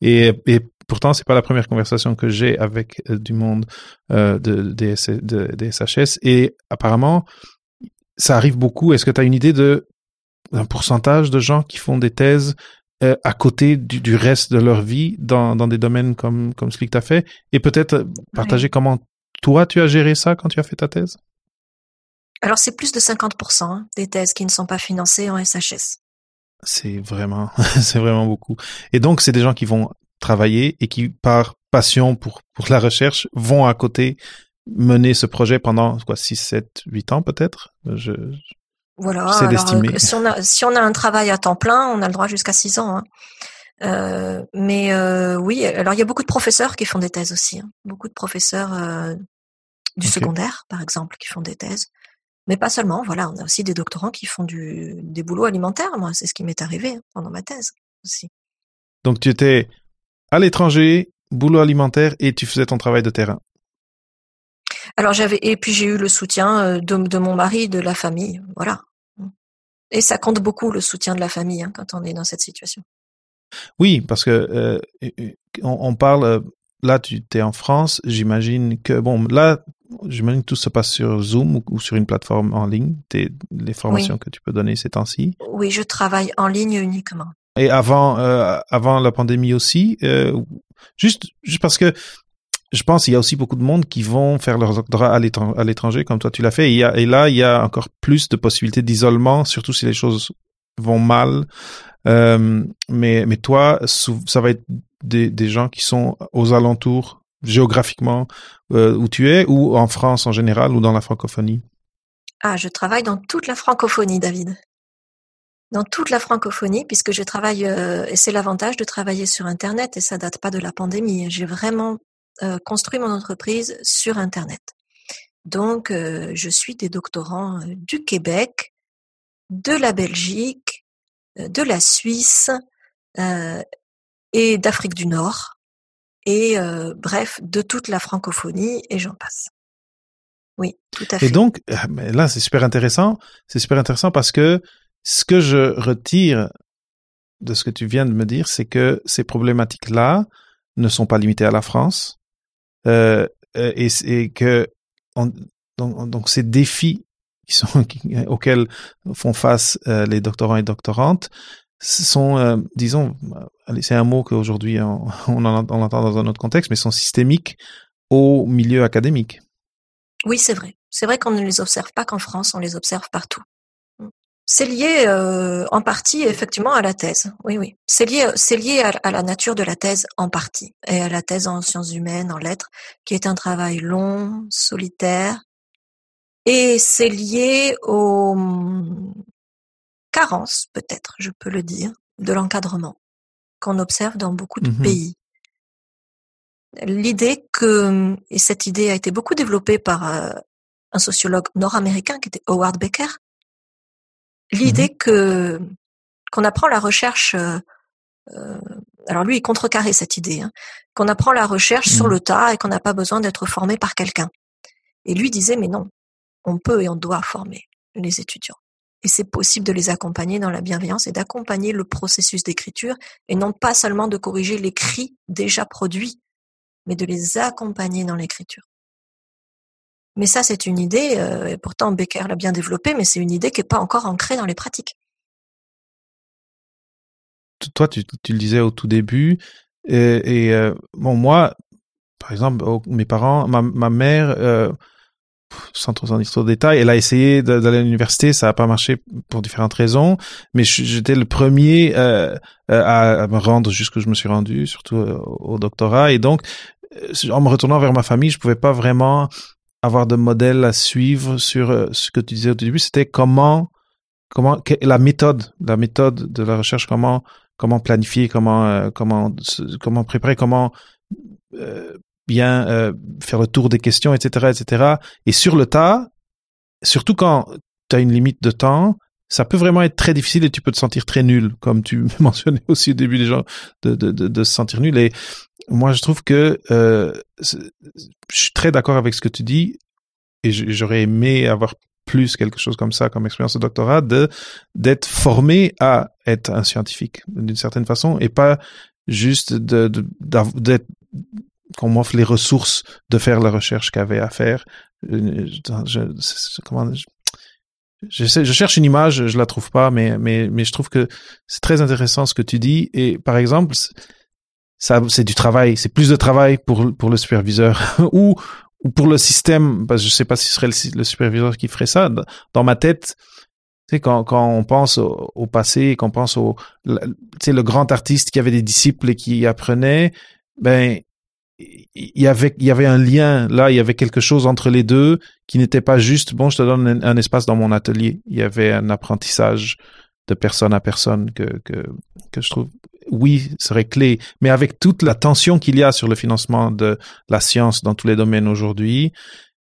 Et, et pourtant, c'est pas la première conversation que j'ai avec euh, du monde euh, de, des, de, SHS. Et apparemment, ça arrive beaucoup. Est-ce que tu as une idée de un pourcentage de gens qui font des thèses euh, à côté du, du, reste de leur vie dans, dans des domaines comme, comme celui que tu as fait? Et peut-être partager comment toi, tu as géré ça quand tu as fait ta thèse? Alors, c'est plus de 50% hein, des thèses qui ne sont pas financées en SHS. C'est vraiment, c'est vraiment beaucoup. Et donc, c'est des gens qui vont travailler et qui, par passion pour, pour la recherche, vont à côté mener ce projet pendant quoi 6, 7, 8 ans peut-être? Je, Voilà, alors, euh, si, on a, si on a un travail à temps plein, on a le droit jusqu'à 6 ans. Hein. Euh, mais euh, oui, alors il y a beaucoup de professeurs qui font des thèses aussi, hein. beaucoup de professeurs euh, du secondaire, par exemple, qui font des thèses. Mais pas seulement, voilà, on a aussi des doctorants qui font du, des boulots alimentaires. Moi, c'est ce qui m'est arrivé hein, pendant ma thèse aussi. Donc tu étais à l'étranger, boulot alimentaire, et tu faisais ton travail de terrain. Alors j'avais et puis j'ai eu le soutien de, de, mon mari, de la famille, voilà. Et ça compte beaucoup le soutien de la famille hein, quand on est dans cette situation. Oui, parce que euh, on, on, parle là, tu es en France, j'imagine que bon là, j'imagine que tout se passe sur Zoom ou, sur une plateforme en ligne. T'es, les formations que tu peux donner ces temps-ci? Oui, je travaille en ligne uniquement. Et avant, euh, avant la pandémie aussi, euh, juste, juste parce que je pense qu'il y a aussi beaucoup de monde qui vont faire leur doctorat à l'étranger, comme toi tu l'as fait. Et, et, là, il y a encore plus de possibilités d'isolement, surtout si les choses vont mal. Euh, mais, mais toi, ça va être des, des gens qui sont aux alentours géographiquement euh, où tu es, ou en France en général, ou dans la francophonie? Ah, je travaille dans toute la francophonie, David. Dans toute la francophonie, puisque je travaille, euh, et c'est l'avantage de travailler sur Internet, et ça date pas de la pandémie. J'ai vraiment euh, construit mon entreprise sur Internet. Donc, je suis des doctorants du Québec, de la Belgique, de la Suisse et d'Afrique du Nord, et bref, de toute la francophonie, et j'en passe. Oui, tout à fait. Et donc, là, c'est super intéressant. C'est super intéressant parce que ce que je retire de ce que tu viens de me dire, c'est que ces problématiques-là ne sont pas limitées à la France, euh, euh, et, et, que on, donc, donc, ces défis qui sont auxquels font face euh, les doctorants et doctorantes sont, euh, disons, c'est un mot qu'aujourd'hui on, on, entend dans un autre contexte, mais sont systémiques au milieu académique. Oui, c'est vrai. C'est vrai qu'on ne les observe pas qu'en France, on les observe partout. C'est lié euh, en partie effectivement à la thèse. Oui, oui. C'est lié, c'est lié à, la nature de la thèse en partie et à la thèse en sciences humaines, en lettres, qui est un travail long, solitaire, et c'est lié aux carences, peut-être, je peux le dire, de l'encadrement qu'on observe dans beaucoup de mmh pays. L'idée que, et cette idée a été beaucoup développée par euh, un sociologue nord-américain qui était Howard Becker, l'idée mmh que qu'on apprend la recherche. Euh, euh, alors lui, il contrecarrait cette idée, hein, qu'on apprend la recherche sur mmh. le tas et qu'on n'a pas besoin d'être formé par quelqu'un. Et lui disait mais non, on peut et on doit former les étudiants. Et c'est possible de les accompagner dans la bienveillance et d'accompagner le processus d'écriture et non pas seulement de corriger l'écrit déjà produit, mais de les accompagner dans l'écriture. Mais ça, c'est une idée, euh, et pourtant Becker l'a bien développée, mais c'est une idée qui n'est pas encore ancrée dans les pratiques. Toi, tu, le disais au tout début, et, euh, moi, par exemple, mes parents, ma, ma mère, euh, sans trop en dire trop de détails, elle a essayé d'aller à l'université, ça n'a pas marché pour différentes raisons, mais j'étais le premier euh, à, à, me rendre jusqu'où je me suis rendu, surtout euh, au doctorat, et donc en me retournant vers ma famille, je pouvais pas vraiment avoir de modèles à suivre sur euh, ce que tu disais au début, c'était comment, comment, la méthode, la méthode de la recherche, comment, comment planifier, comment, euh, comment, comment préparer, comment euh, bien euh, faire le tour des questions, etc., etc. Et sur le tas, surtout quand tu as une limite de temps, ça peut vraiment être très difficile et tu peux te sentir très nul, comme tu mentionnais aussi au début des gens, de, de, de, de se sentir nul. Et moi, je trouve que euh, je suis très d'accord avec ce que tu dis et j'aurais aimé avoir plus quelque chose comme ça comme expérience de doctorat de d'être formé à être un scientifique d'une certaine façon et pas juste de d'être qu'on m'offre les ressources de faire la recherche qu'il y avait à faire. Je, je, comment, je, cherche une image, je la trouve pas, mais, mais, je trouve que c'est très intéressant ce que tu dis. Et par exemple, ça, c'est du travail, c'est plus de travail pour, pour le superviseur ou, ou pour le système, parce que je sais pas si ce serait le, le superviseur qui ferait ça. Dans ma tête, tu sais, quand, quand on pense au, au passé, qu'on pense au, tu sais, le grand artiste qui avait des disciples et qui apprenait, ben, il y avait il y avait un lien là il y avait quelque chose entre les deux qui n'était pas juste bon je te donne un, espace dans mon atelier il y avait un apprentissage de personne à personne que que que je trouve oui, serait clé. Mais avec toute la tension qu'il y a sur le financement de la science dans tous les domaines aujourd'hui,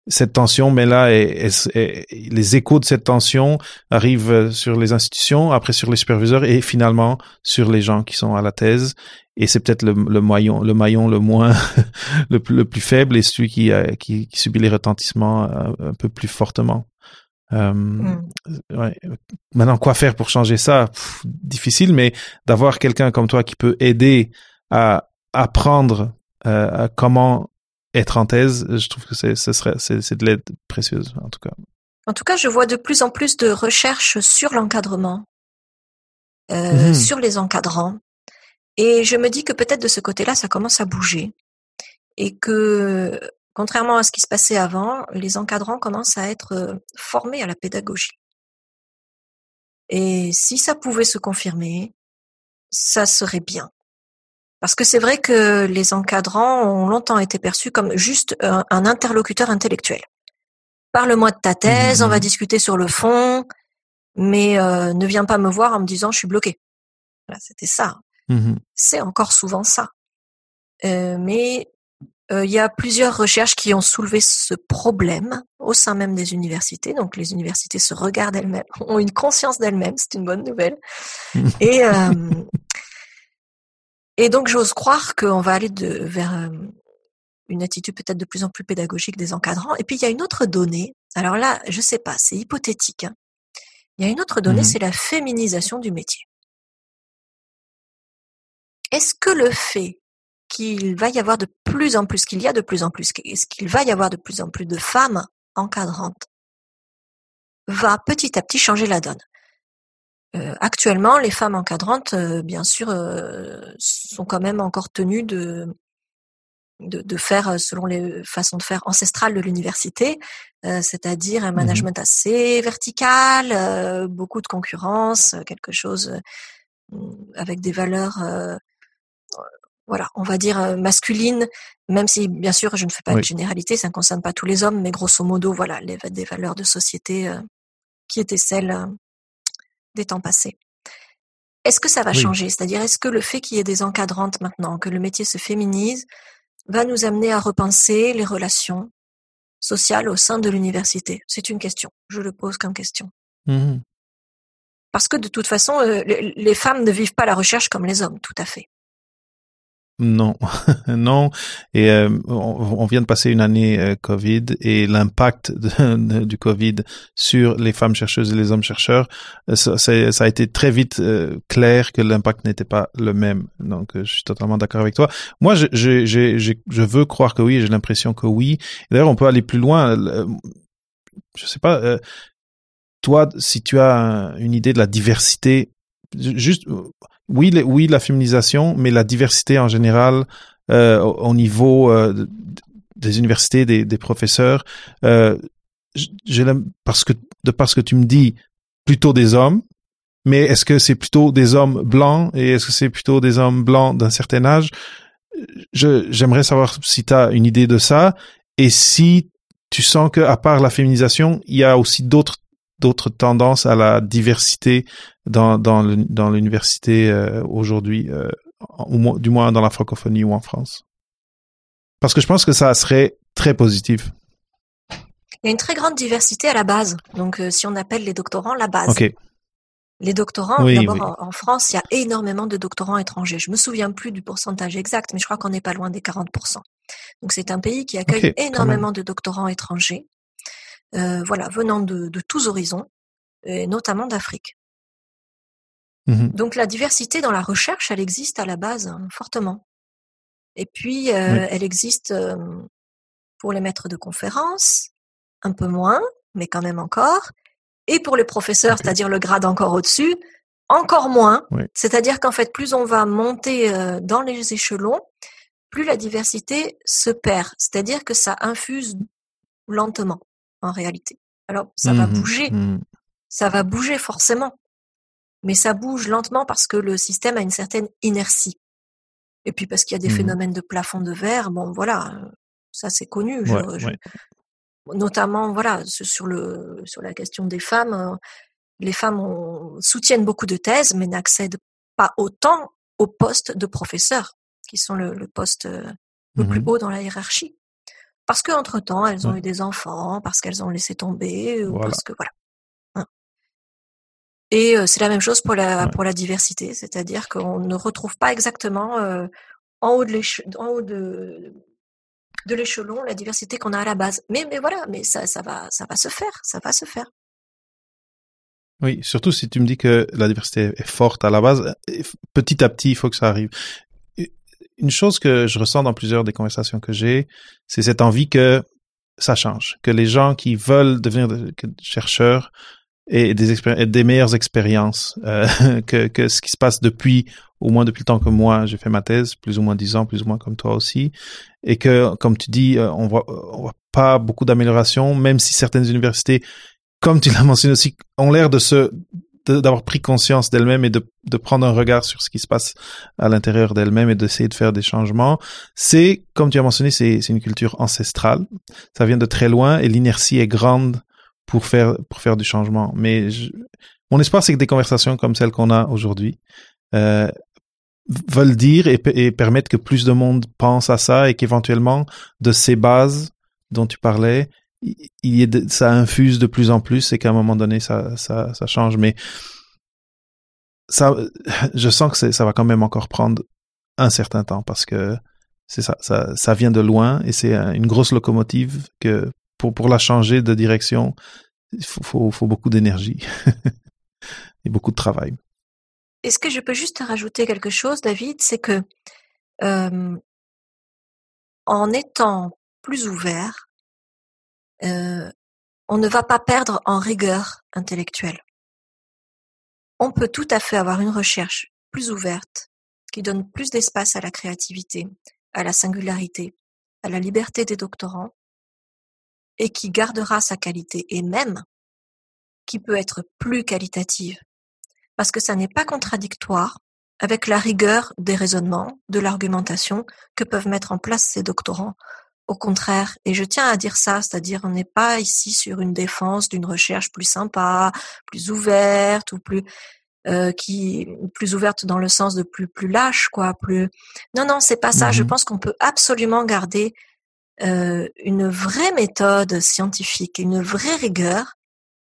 cette tension, mais là, les échos de cette tension arrivent sur les institutions, après sur les superviseurs et finalement sur les gens qui sont à la thèse. Et c'est peut-être le, le, maillon, le maillon le moins, le, plus, le plus faible et celui qui, qui, qui subit les retentissements un, un peu plus fortement. Euh, mm. ouais. Maintenant, quoi faire pour changer ça? Difficile, mais d'avoir quelqu'un comme toi qui peut aider à apprendre euh, à comment être en thèse, je trouve que c'est ce serait c'est de l'aide précieuse en tout cas. En tout cas, je vois de plus en plus de recherches sur l'encadrement, euh, mm-hmm. sur les encadrants, et je me dis que peut-être de ce côté-là, ça commence à bouger, et que Contrairement à ce qui se passait avant, les encadrants commencent à être euh, formés à la pédagogie. Et si ça pouvait se confirmer, ça serait bien. Parce que c'est vrai que les encadrants ont longtemps été perçus comme juste un, interlocuteur intellectuel. Parle-moi de ta thèse, on va mmh. discuter sur le fond, mais euh, ne viens pas me voir en me disant je suis bloqué. Voilà, c'était ça. Mmh c'est encore souvent ça. Euh, mais euh, il y a plusieurs recherches qui ont soulevé ce problème au sein même des universités. Donc les universités se regardent elles-mêmes, ont une conscience d'elles-mêmes, c'est une bonne nouvelle. et, euh, et donc j'ose croire qu'on va aller de, vers une attitude peut-être de plus en plus pédagogique des encadrants. Et puis il y a une autre donnée. Alors là, je sais pas, c'est hypothétique. Hein. Il y a une autre donnée, mmh c'est la féminisation du métier. Est-ce que le fait qu'il va y avoir de plus en plus, qu'il y a de plus en plus, qu'il va y avoir de plus en plus de femmes encadrantes, va petit à petit changer la donne. Euh, actuellement, les femmes encadrantes, euh, bien sûr, euh, sont quand même encore tenues de, de, faire selon les façons de faire ancestrales de l'université, c'est-à-dire un mmh management assez vertical, beaucoup de concurrence, quelque chose avec des valeurs voilà, on va dire euh, masculine, même si bien sûr je ne fais pas de généralité, ça ne concerne pas tous les hommes, mais grosso modo, voilà, les, des valeurs de société euh, qui étaient celles euh, des temps passés. Est-ce que ça va changer? C'est-à-dire, est-ce que le fait qu'il y ait des encadrantes maintenant, que le métier se féminise, va nous amener à repenser les relations sociales au sein de l'université? C'est une question. Je le pose comme question. Mmh Parce que de toute façon, les femmes ne vivent pas la recherche comme les hommes, tout à fait. Non, non. Et euh, on, vient de passer une année euh, Covid et l'impact du Covid sur les femmes chercheuses et les hommes chercheurs, euh, ça, a été très vite clair que l'impact n'était pas le même. Donc, je suis totalement d'accord avec toi. Moi, je, je, veux croire que oui. J'ai l'impression que oui. D'ailleurs, on peut aller plus loin. Je sais pas. toi, si tu as une idée de la diversité, juste oui, oui, la féminisation, mais la diversité en général euh, au niveau euh, des universités, des, des professeurs. Euh, je parce que de parce que tu me dis plutôt des hommes, mais est-ce que c'est plutôt des hommes blancs et est-ce que c'est plutôt des hommes blancs d'un certain âge? Je j'aimerais savoir si tu as une idée de ça et si tu sens que à part la féminisation, il y a aussi d'autres d'autres tendances à la diversité dans dans dans l'université euh, aujourd'hui, euh, du moins dans la francophonie ou en France. Parce que je pense que ça serait très positif. Il y a une très grande diversité à la base. Donc, euh, si on appelle les doctorants la base. Les doctorants, d'abord en, France, il y a énormément de doctorants étrangers. Je me souviens plus du pourcentage exact, mais je crois qu'on n'est pas loin des 40%. Donc c'est un pays qui accueille énormément de doctorants étrangers. Euh, voilà, venant de, tous horizons, et notamment d'Afrique. Mmh Donc la diversité dans la recherche, elle existe à la base hein, fortement. Et puis, euh, elle existe pour les maîtres de conférences, un peu moins, mais quand même encore. Et pour les professeurs, c'est-à-dire le grade encore au-dessus, encore moins. C'est-à-dire qu'en fait, plus on va monter euh, dans les échelons, plus la diversité se perd. C'est-à-dire que ça infuse lentement en réalité. Alors, ça va mmh bouger, mmh ça va bouger forcément, mais ça bouge lentement parce que le système a une certaine inertie. Et puis parce qu'il y a des mmh phénomènes de plafond de verre, bon voilà, ça c'est connu. Notamment, voilà, sur le sur la question des femmes, euh, les femmes soutiennent beaucoup de thèses, mais n'accèdent pas autant au poste de professeur, qui sont le, poste euh, le plus haut dans la hiérarchie. Parce qu'entre temps, elles ont eu des enfants, parce qu'elles ont laissé tomber, ou parce que voilà. Hein. Et c'est la même chose pour la pour la diversité, c'est-à-dire qu'on ne retrouve pas exactement en haut de en haut de de l'échelon la diversité qu'on a à la base. Mais mais voilà, mais ça ça va ça va se faire, ça va se faire. Oui, surtout si tu me dis que la diversité est forte à la base, petit à petit, il faut que ça arrive. Une chose que je ressens dans plusieurs des conversations que j'ai, c'est cette envie que ça change, que les gens qui veulent devenir chercheurs aient des, des meilleures expériences euh, que, ce qui se passe depuis, au moins depuis le temps que moi j'ai fait ma thèse, plus ou moins dix ans, plus ou moins comme toi aussi, et que, comme tu dis, euh, on on voit pas beaucoup d'amélioration, même si certaines universités comme tu l'as mentionné aussi, ont l'air de se d'avoir pris conscience d'elles-mêmes et de, de prendre un regard sur ce qui se passe à l'intérieur d'elles-mêmes et d'essayer de faire des changements. C'est, comme tu as mentionné, c'est une culture ancestrale. Ça vient de très loin et l'inertie est grande pour faire pour faire du changement. Mais mon espoir, c'est que des conversations comme celles qu'on a aujourd'hui euh, veulent dire et, et permettent que plus de monde pense à ça et qu'éventuellement de ces bases dont tu parlais, il y a ça infuse de plus en plus et qu'à un moment donné ça, ça, ça change. Mais ça, je sens que ça va quand même encore prendre un certain temps parce que c'est ça, ça, ça vient de loin et c'est une grosse locomotive que pour, pour la changer de direction, il faut, faut, faut beaucoup d'énergie et beaucoup de travail. Est-ce que je peux juste rajouter quelque chose, David? C'est que euh, en étant plus ouvert, euh, on ne va pas perdre en rigueur intellectuelle. On peut tout à fait avoir une recherche plus ouverte, qui donne plus d'espace à la créativité, à la singularité, à la liberté des doctorants, et qui gardera sa qualité, et même qui peut être plus qualitative, parce que ça n'est pas contradictoire avec la rigueur des raisonnements, de l'argumentation que peuvent mettre en place ces doctorants au contraire, et je tiens à dire ça, c'est-à-dire on n'est pas ici sur une défense d'une recherche plus sympa, plus ouverte ou plus euh, qui plus ouverte dans le sens de plus plus lâche quoi, plus non non c'est pas ça. Je mmh pense qu'on peut absolument garder euh, une vraie méthode scientifique, une vraie rigueur,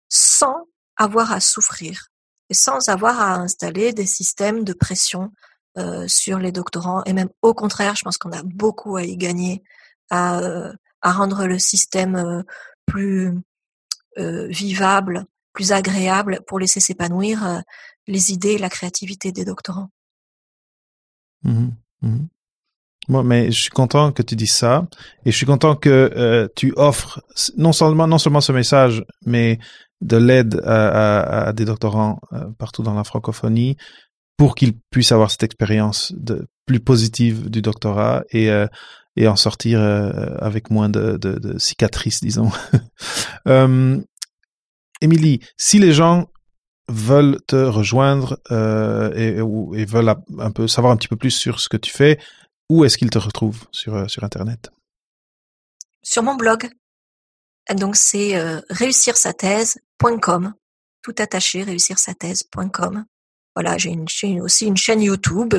sans avoir à souffrir et sans avoir à installer des systèmes de pression euh, sur les doctorants. Et même au contraire, je pense qu'on a beaucoup à y gagner à, rendre le système euh, plus euh, vivable, plus agréable pour laisser s'épanouir euh, les idées et la créativité des doctorants. Mmh mmh mais je suis content que tu dises ça et je suis content que tu offres non seulement non seulement ce message, mais de l'aide à, des doctorants partout dans la francophonie pour qu'ils puissent avoir cette expérience plus positive du doctorat et et en sortir euh, avec moins de, de, de cicatrices, disons. euh, Émilie, si les gens veulent te rejoindre euh, et, et, veulent un peu savoir un petit peu plus sur ce que tu fais, où est-ce qu'ils te retrouvent sur, euh, sur Internet? Sur mon blog. Donc c'est euh, réussir tout attaché, réussir. Voilà, j'ai aussi une chaîne YouTube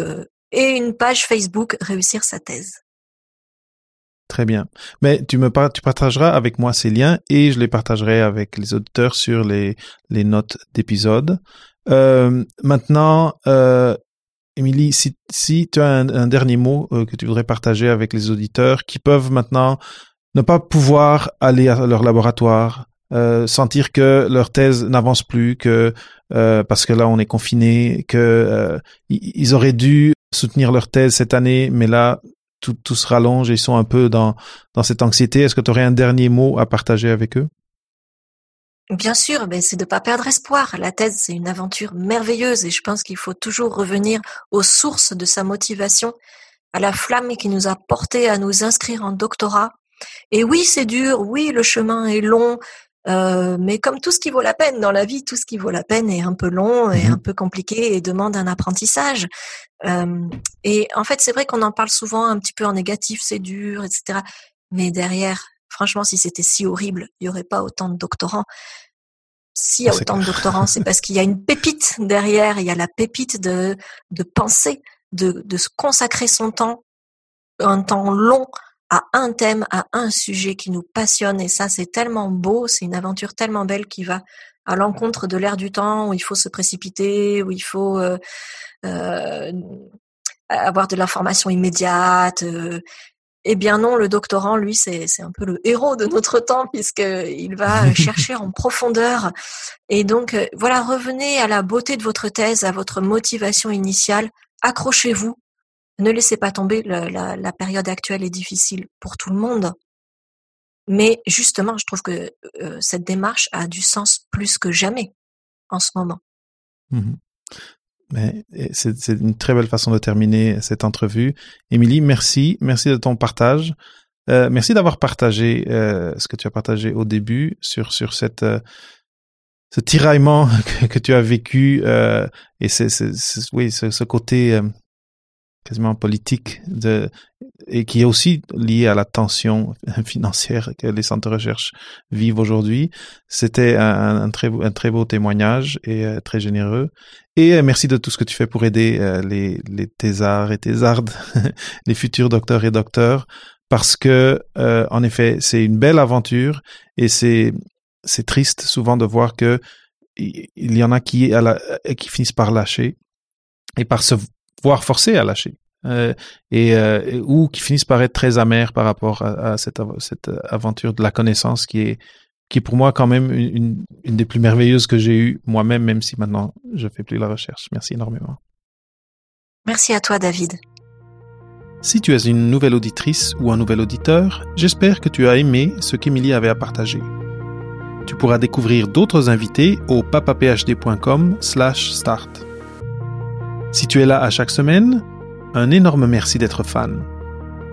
et une page Facebook, réussir sa thèse. Très bien. Mais tu me tu partageras avec moi ces liens et je les partagerai avec les auditeurs sur les, les notes d'épisode. Euh, maintenant, euh, Émilie, si, si tu as un, dernier mot euh, que tu voudrais partager avec les auditeurs qui peuvent maintenant ne pas pouvoir aller à leur laboratoire, euh, sentir que leur thèse n'avance plus, que euh, parce que là on est confiné, que euh, ils auraient dû soutenir leur thèse cette année, mais là tout, se rallonge et ils sont un peu dans, cette anxiété. Est-ce que tu aurais un dernier mot à partager avec eux? Bien sûr, mais c'est de pas perdre espoir. La thèse, c'est une aventure merveilleuse et je pense qu'il faut toujours revenir aux sources de sa motivation, à la flamme qui nous a porté à nous inscrire en doctorat. Et oui, c'est dur, oui, le chemin est long, euh, mais comme tout ce qui vaut la peine dans la vie, tout ce qui vaut la peine est un peu long et mhm. un peu compliqué et demande un apprentissage. Euh, et en fait, c'est vrai qu'on en parle souvent un petit peu en négatif, c'est dur, etc. Mais derrière, franchement, si c'était si horrible, il n'y aurait pas autant de doctorants. S'il y a autant de doctorants, c'est parce qu'il y a une pépite derrière. Il y a la pépite de, de penser, de, de se consacrer son temps, un temps long à un thème, à un sujet qui nous passionne. Et ça, c'est tellement beau, c'est une aventure tellement belle qui va à l'encontre de l'ère du temps où il faut se précipiter, où il faut euh, euh, avoir de l'information immédiate. Euh. Eh bien non, le doctorant, lui, c'est un peu le héros de notre temps puisqu'il va chercher en profondeur. Et donc, voilà, revenez à la beauté de votre thèse, à votre motivation initiale. Accrochez-vous. Ne laissez pas tomber. La, période actuelle est difficile pour tout le monde. Mais justement, je trouve que cette démarche a du sens plus que jamais en ce moment. Mmh c'est une très belle façon de terminer cette entrevue. Émilie, merci. Merci de ton partage. Euh, merci d'avoir partagé euh, ce que tu as partagé au début sur, sur cette, euh, ce tiraillement que, tu as vécu et c'est, oui, ce côté quasiment politique de, et qui est aussi lié à la tension financière que les centres de recherche vivent aujourd'hui. C'était un, très, beau témoignage et euh, très généreux. Et euh, merci de tout ce que tu fais pour aider euh, les, les thésards et thésardes, les futurs docteurs et docteurs, parce que en effet, c'est une belle aventure et c'est c'est triste souvent de voir que il y en a qui, qui finissent par lâcher et par se voire forcés à lâcher. Euh, et euh, ou qui finissent par être très amers par rapport à, cette, cette, aventure de la connaissance qui est qui est pour moi quand même une, une des plus merveilleuses que j'ai eues moi-même, même si maintenant je fais plus la recherche. Merci énormément. Merci à toi, David. Si tu es une nouvelle auditrice ou un nouvel auditeur, j'espère que tu as aimé ce qu'Emilie avait à partager. Tu pourras découvrir d'autres invités au papaphd.com/start. Si tu es là à chaque semaine, un énorme merci d'être fan.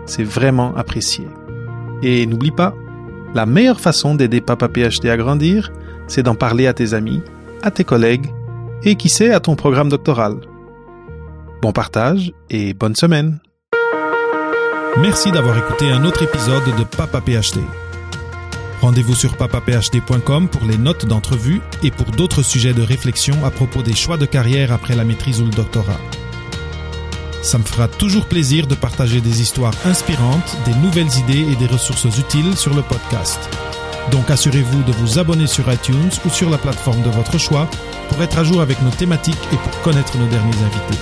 C'est vraiment apprécié. Et n'oublie pas, la meilleure façon d'aider Papa PhD à grandir, c'est d'en parler à tes amis, à tes collègues et qui sait à ton programme doctoral. Bon partage et bonne semaine. Merci d'avoir écouté un autre épisode de Papa PhD. Rendez-vous sur papaphd.com pour les notes d'entrevue et pour d'autres sujets de réflexion à propos des choix de carrière après la maîtrise ou le doctorat. Ça me fera toujours plaisir de partager des histoires inspirantes, des nouvelles idées et des ressources utiles sur le podcast. Donc assurez-vous de vous abonner sur iTunes ou sur la plateforme de votre choix pour être à jour avec nos thématiques et pour connaître nos derniers invités.